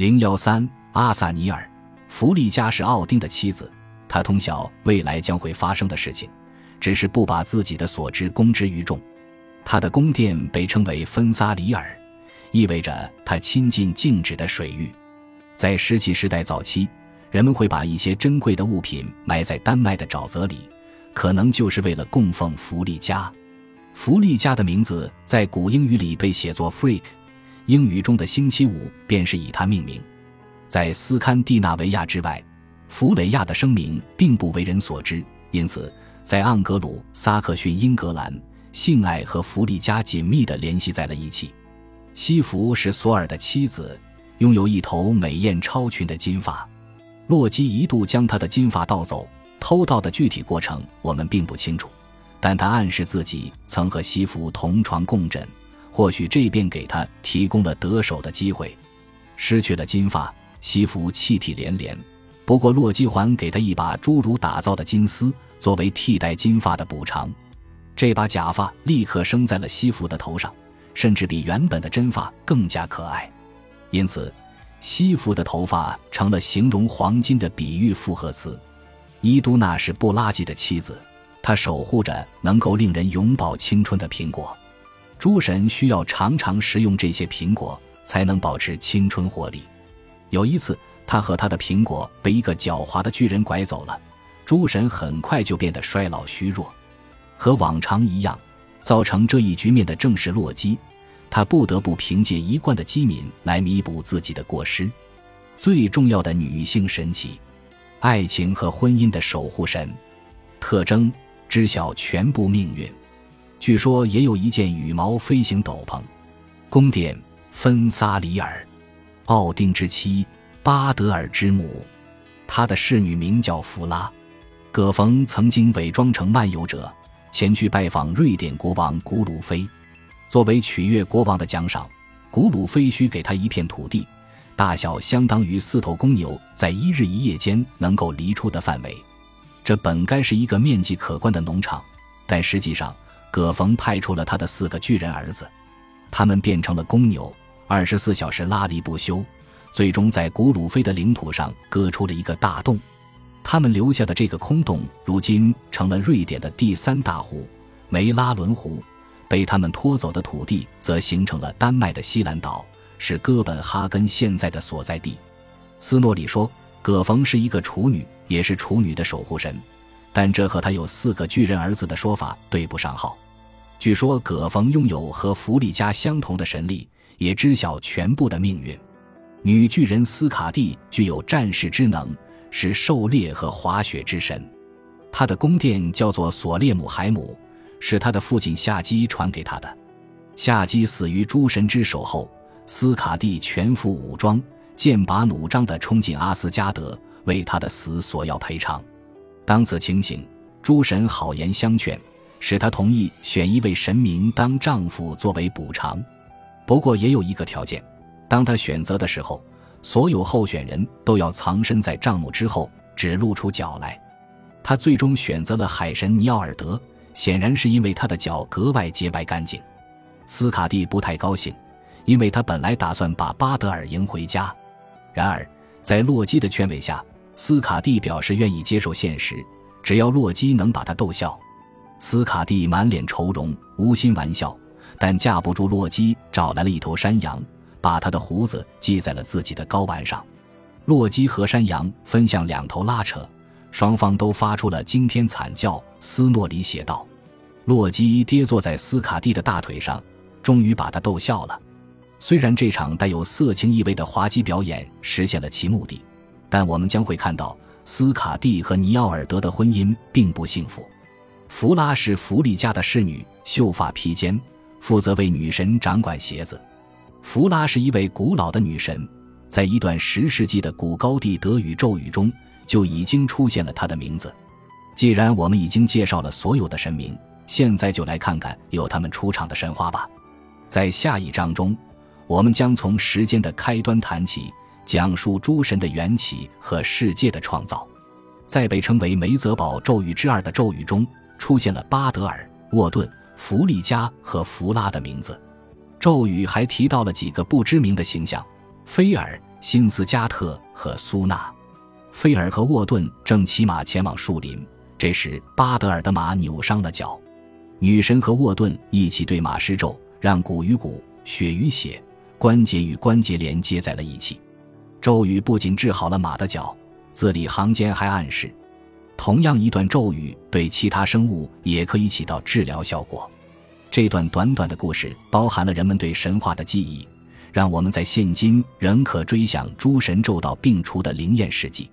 零幺三，阿萨尼尔，弗利加是奥丁的妻子，他通晓未来将会发生的事情，只是不把自己的所知公之于众。他的宫殿被称为芬萨里尔，意味着他亲近静止的水域。在石器时代早期，人们会把一些珍贵的物品埋在丹麦的沼泽里，可能就是为了供奉弗利加。弗利加的名字在古英语里被写作 Freak，英语中的星期五便是以他命名。在斯堪的纳维亚之外，弗雷亚的声名并不为人所知，因此在盎格鲁撒克逊英格兰，性爱和弗利嘉紧密地联系在了一起。西弗是索尔的妻子，拥有一头美艳超群的金发。洛基一度将她的金发盗走，偷盗的具体过程我们并不清楚。但他暗示自己曾和西弗同床共枕，或许这便给他提供了得手的机会。失去了金发，西弗泣涕连连。不过洛基还给他一把侏儒打造的金丝，作为替代金发的补偿。这把假发立刻生在了西弗的头上，甚至比原本的真发更加可爱。因此，西弗的头发成了形容黄金的比喻复合词。伊都娜是布拉吉的妻子。她守护着能够令人永葆青春的苹果，诸神需要常常食用这些苹果才能保持青春活力。有一次，他和他的苹果被一个狡猾的巨人拐走了，诸神很快就变得衰老虚弱。和往常一样，造成这一局面的正是洛基，他不得不凭借一贯的机敏来弥补自己的过失。最重要的女性神奇，爱情和婚姻的守护神，特征。知晓全部命运，据说也有一件羽毛飞行斗篷。宫殿芬萨里尔，奥丁之妻，巴德尔之母，他的侍女名叫弗拉。葛冯曾经伪装成漫游者，前去拜访瑞典国王古鲁菲。作为取悦国王的奖赏，古鲁菲需给他一片土地，大小相当于四头公牛在一日一夜间能够犁出的范围。这本该是一个面积可观的农场，但实际上，葛冯派出了他的四个巨人儿子，他们变成了公牛，二十四小时拉犁不休，最终在古鲁菲的领土上割出了一个大洞。他们留下的这个空洞，如今成了瑞典的第三大湖——梅拉伦湖。被他们拖走的土地，则形成了丹麦的西兰岛，是哥本哈根现在的所在地。斯诺里说，葛冯是一个处女。也是处女的守护神，但这和他有四个巨人儿子的说法对不上号。据说葛冯拥有和弗利嘉相同的神力，也知晓全部的命运。女巨人斯卡蒂具有战士之能，是狩猎和滑雪之神。她的宫殿叫做索列姆海姆，是他的父亲夏基传给他的。夏基死于诸神之手后，斯卡蒂全副武装，剑拔弩张地冲进阿斯加德。为他的死索要赔偿，当此情形，诸神好言相劝，使他同意选一位神明当丈夫作为补偿。不过也有一个条件，当他选择的时候，所有候选人都要藏身在帐幕之后，只露出脚来。他最终选择了海神尼奥尔德，显然是因为他的脚格外洁白干净。斯卡蒂不太高兴，因为他本来打算把巴德尔迎回家，然而在洛基的劝慰下。斯卡蒂表示愿意接受现实，只要洛基能把他逗笑。斯卡蒂满脸愁容，无心玩笑，但架不住洛基找来了一头山羊，把他的胡子系在了自己的睾丸上。洛基和山羊分向两头拉扯，双方都发出了惊天惨叫。斯诺里写道：“洛基跌坐在斯卡蒂的大腿上，终于把他逗笑了。虽然这场带有色情意味的滑稽表演实现了其目的。”但我们将会看到，斯卡蒂和尼奥尔德的婚姻并不幸福。弗拉是弗利家的侍女，秀发披肩，负责为女神掌管鞋子。弗拉是一位古老的女神，在一段十世纪的古高地德语咒语中就已经出现了她的名字。既然我们已经介绍了所有的神明，现在就来看看有他们出场的神话吧。在下一章中，我们将从时间的开端谈起。讲述诸神的缘起和世界的创造，在被称为梅泽堡咒语之二的咒语中，出现了巴德尔、沃顿、弗利加和弗拉的名字。咒语还提到了几个不知名的形象：菲尔、辛斯加特和苏娜。菲尔和沃顿正骑马前往树林，这时巴德尔的马扭伤了脚。女神和沃顿一起对马施咒，让骨与骨、血与血、关节与关节连接在了一起。咒语不仅治好了马的脚，字里行间还暗示，同样一段咒语对其他生物也可以起到治疗效果。这段短短的故事包含了人们对神话的记忆，让我们在现今仍可追想诸神咒到病除的灵验事迹。